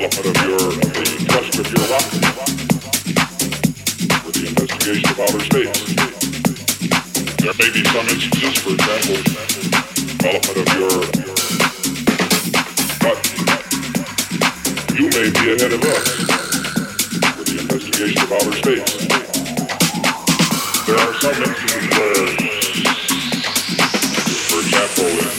development of your, of your for the investigation of outer space. There may be some instances, for example, development of your but you may be ahead of us for the investigation of outer space. There are some instances where, for example,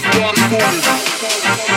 It goes a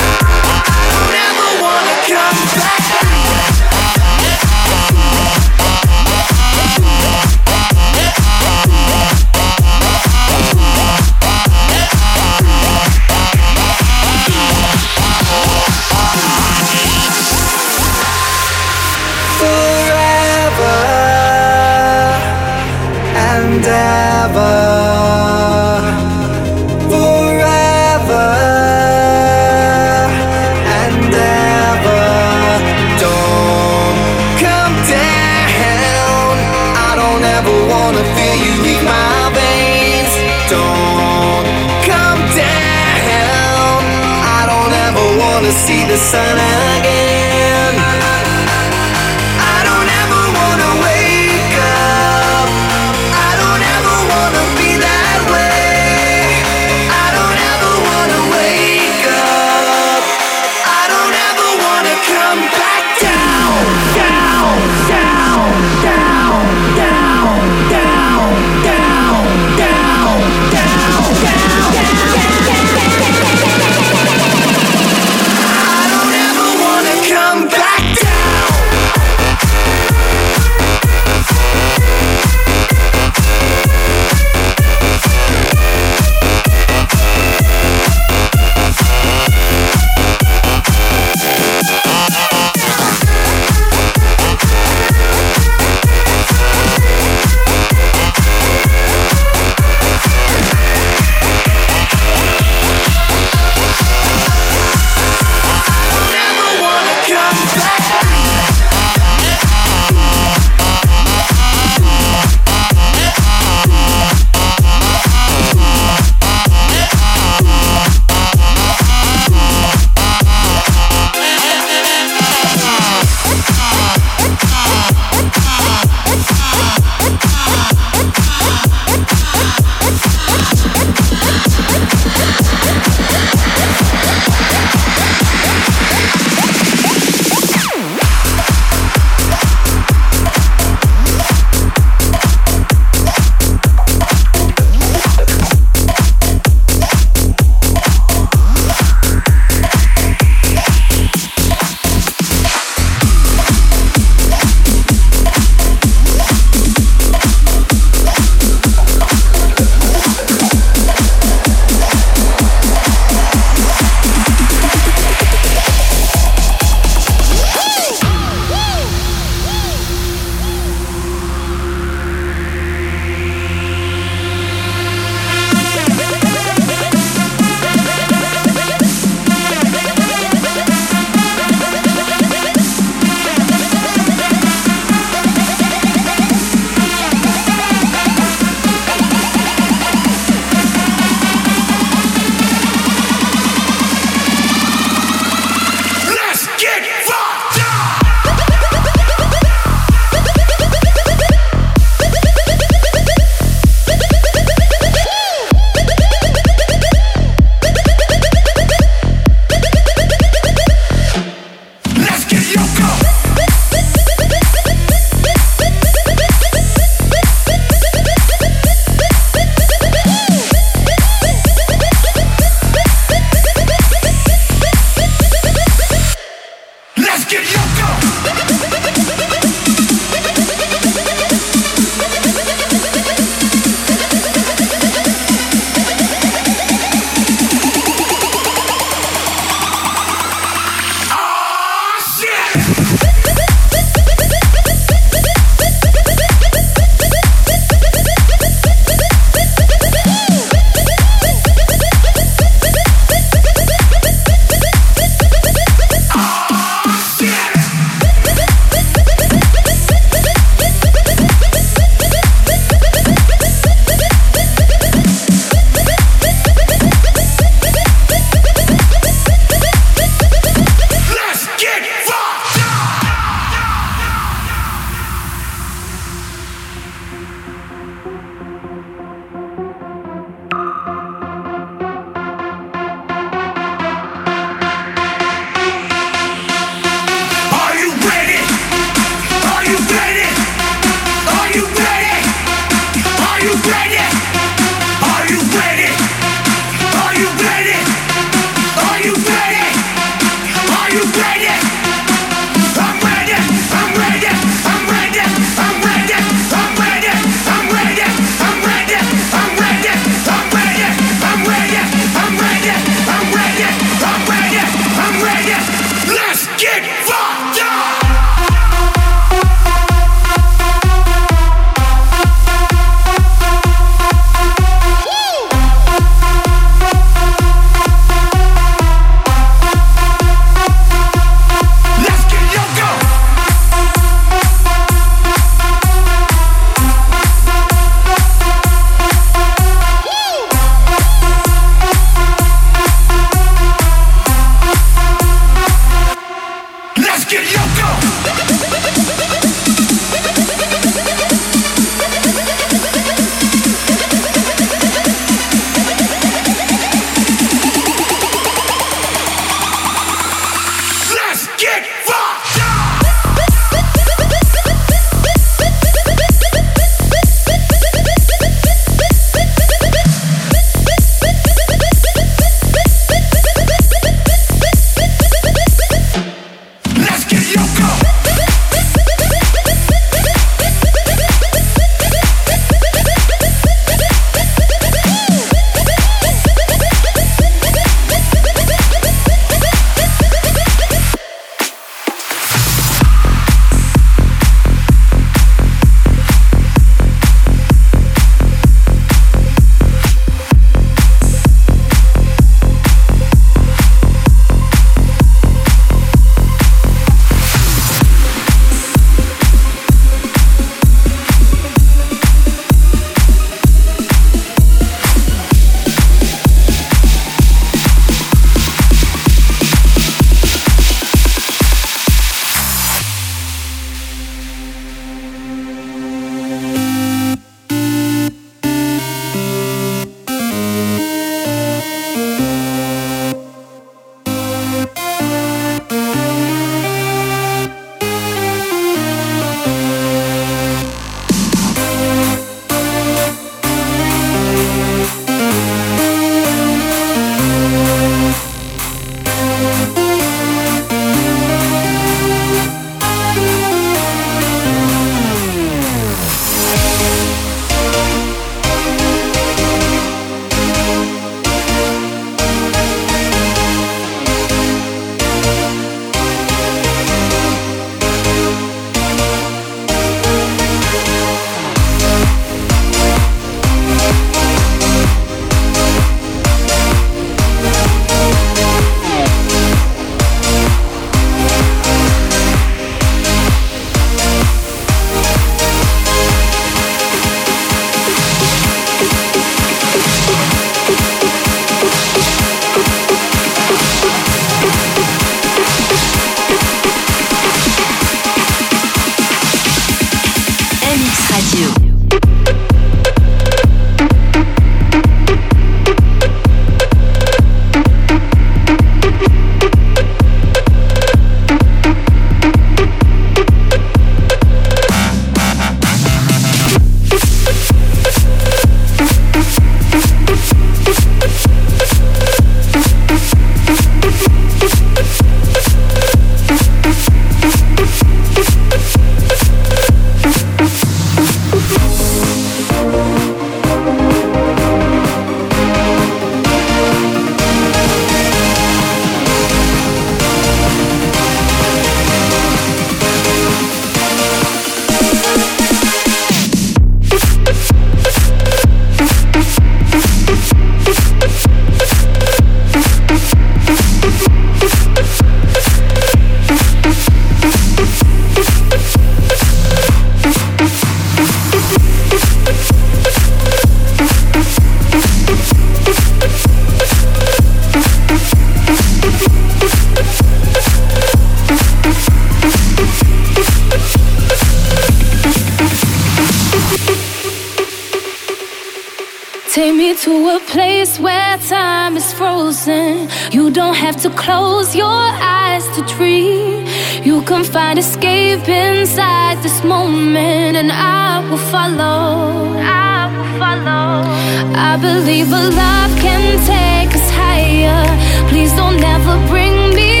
me to a place where time is frozen. You don't have to close your eyes to dream. You can find escape inside this moment, and I will follow. I will follow. I believe a love can take us higher. Please don't ever bring me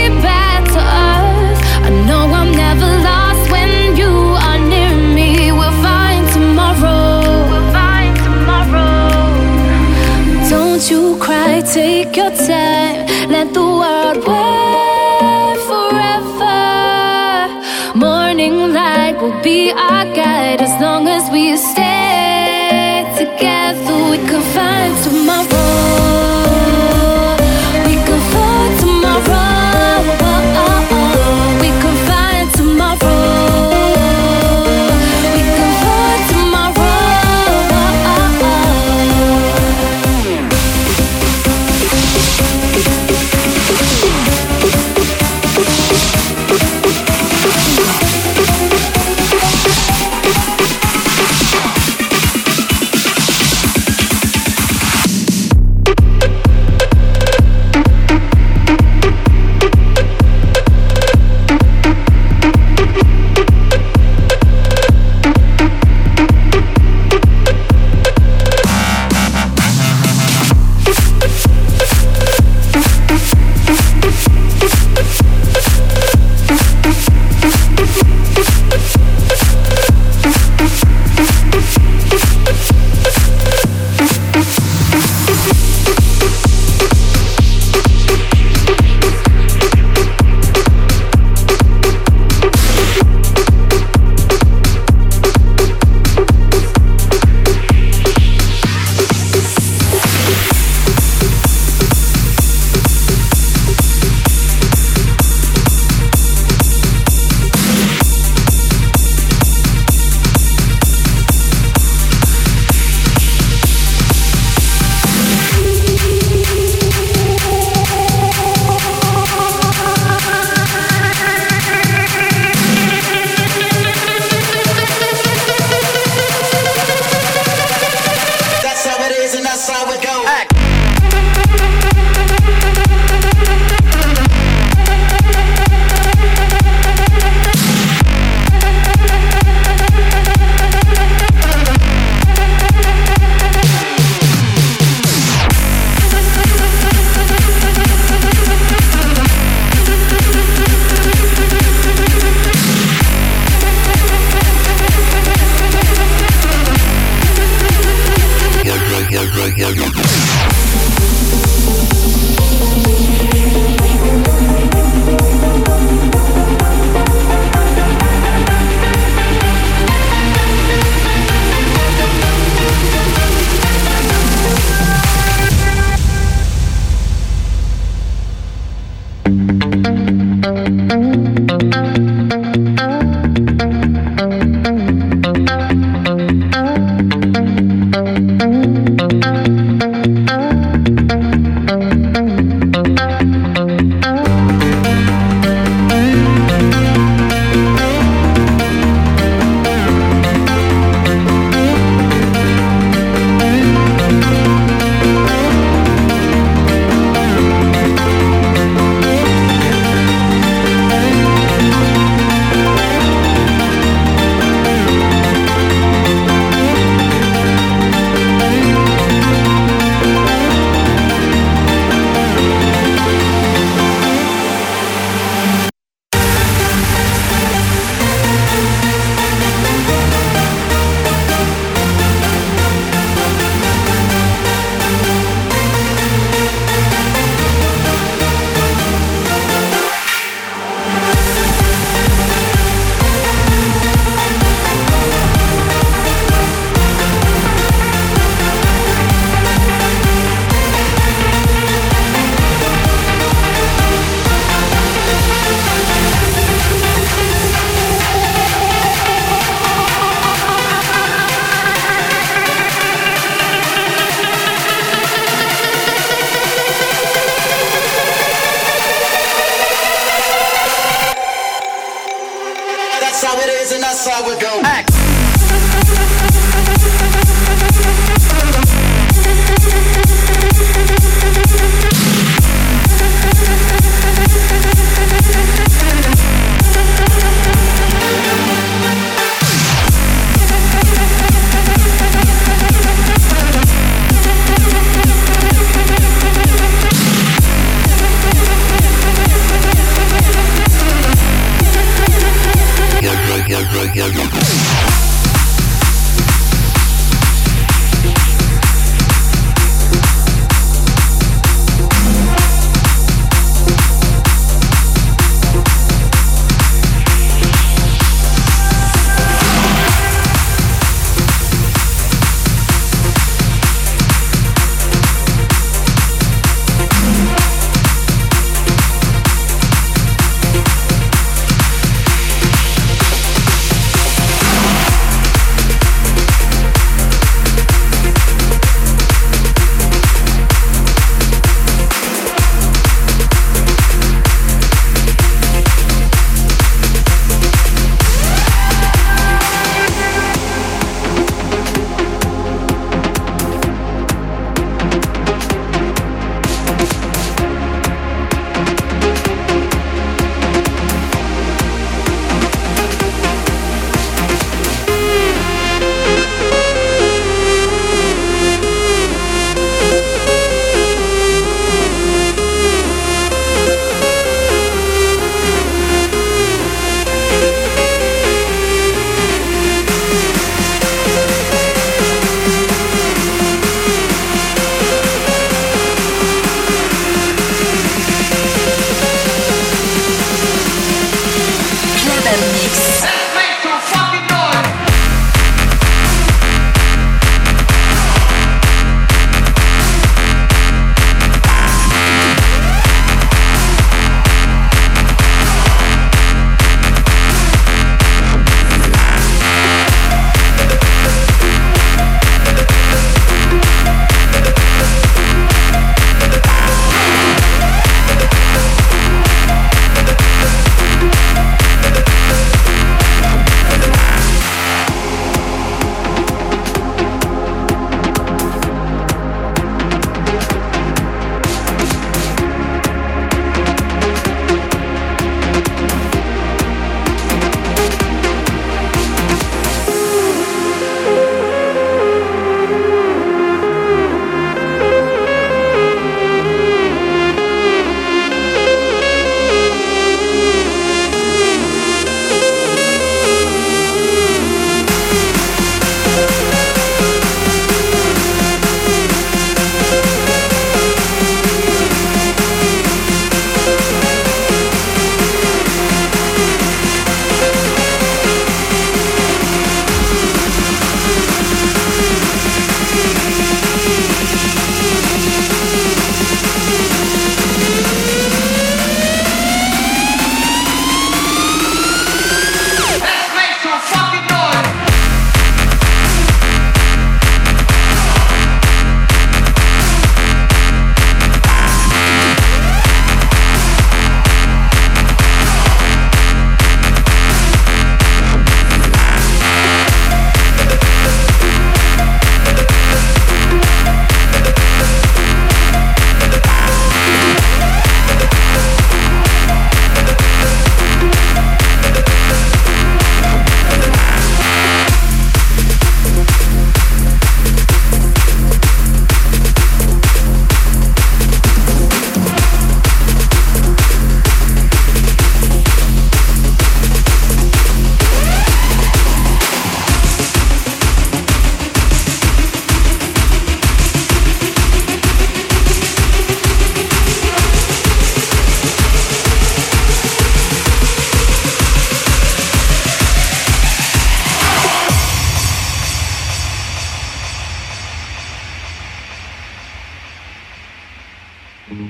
take your time. Let the world wait forever. Morning light will be our guide as long as we stay together. We can find tomorrow.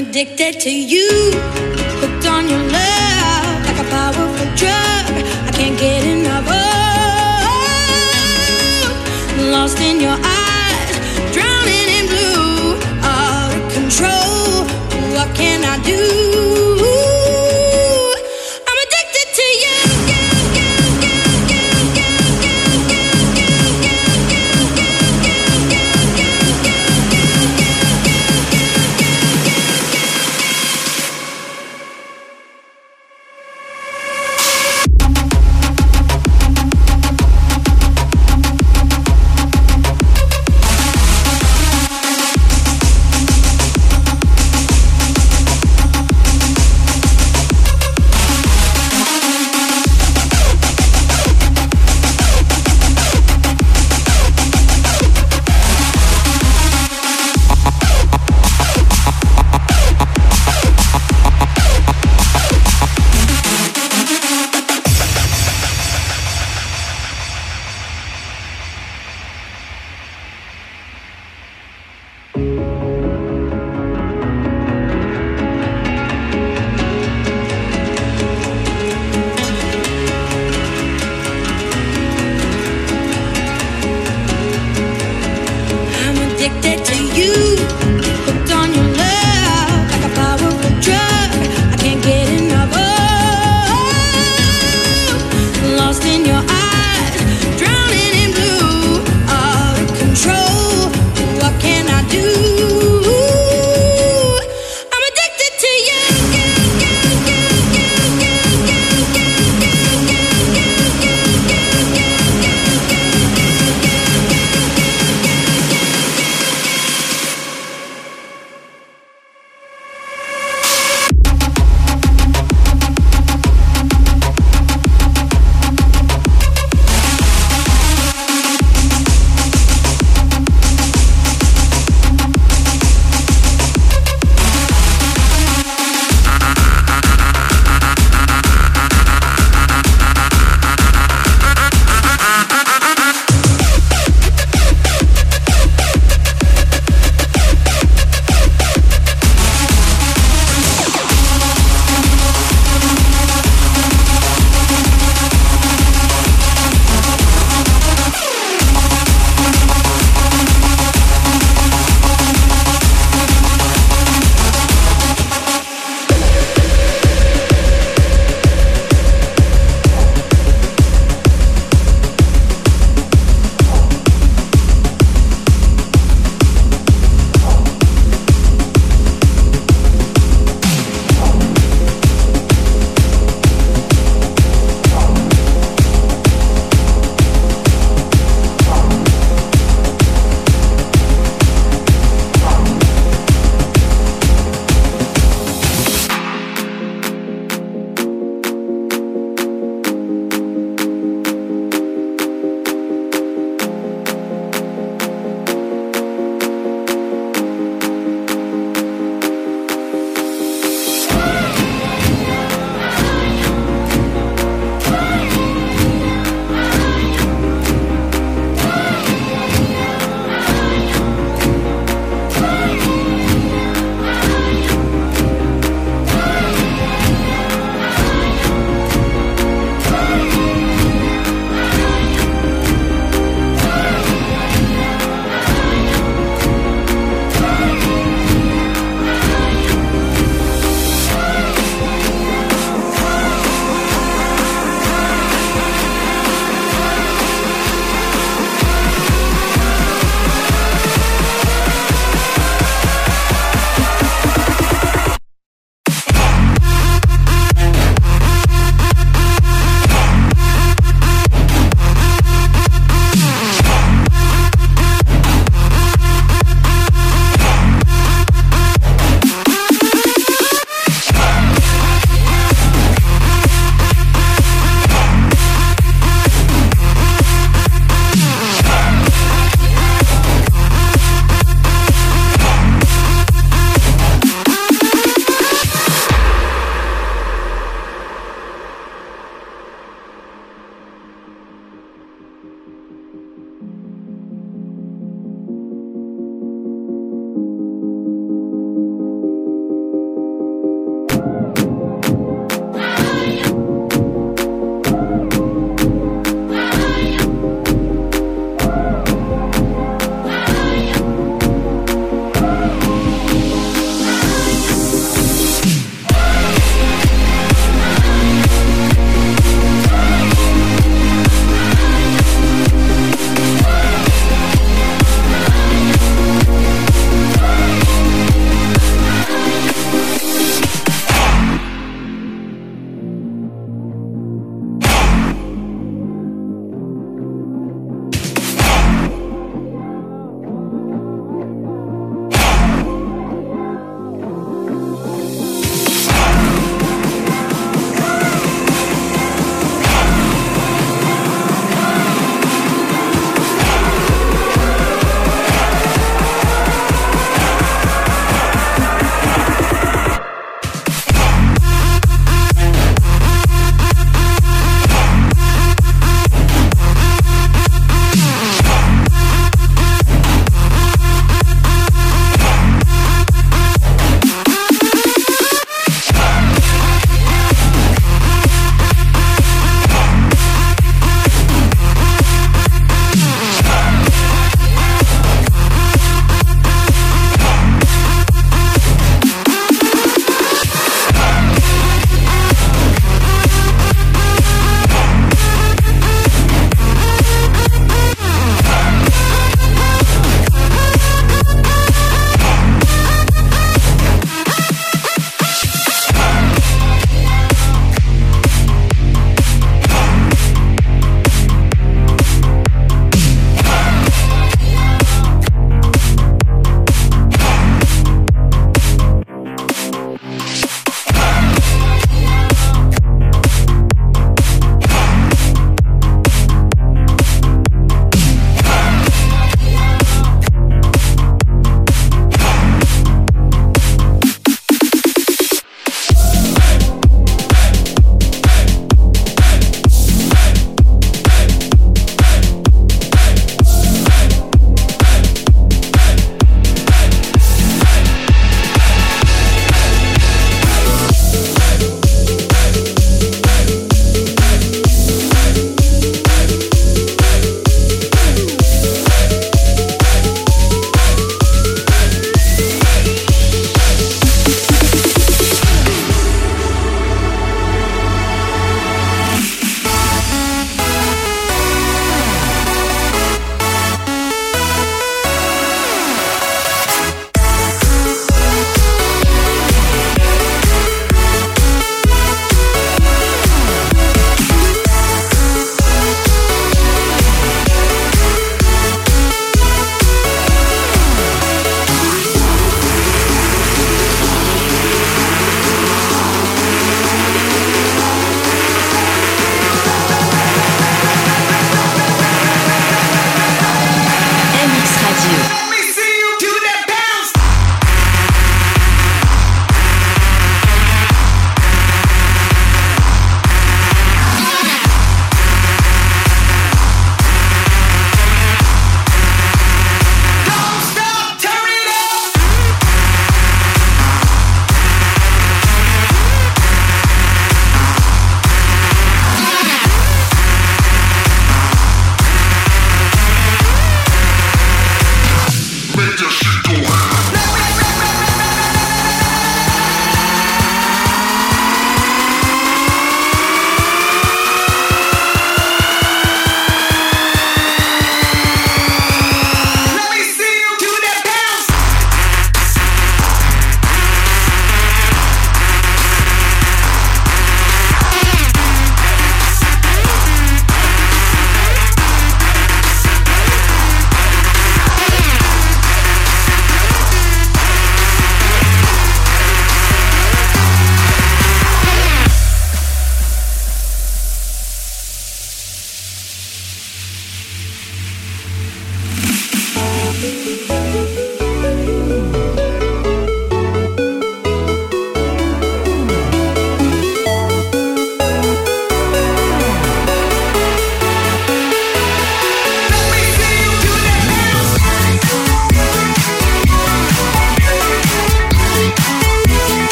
addicted to you, hooked on your love like a powerful drug. I can't get enough. Lost in your eyes,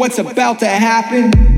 what's about to happen?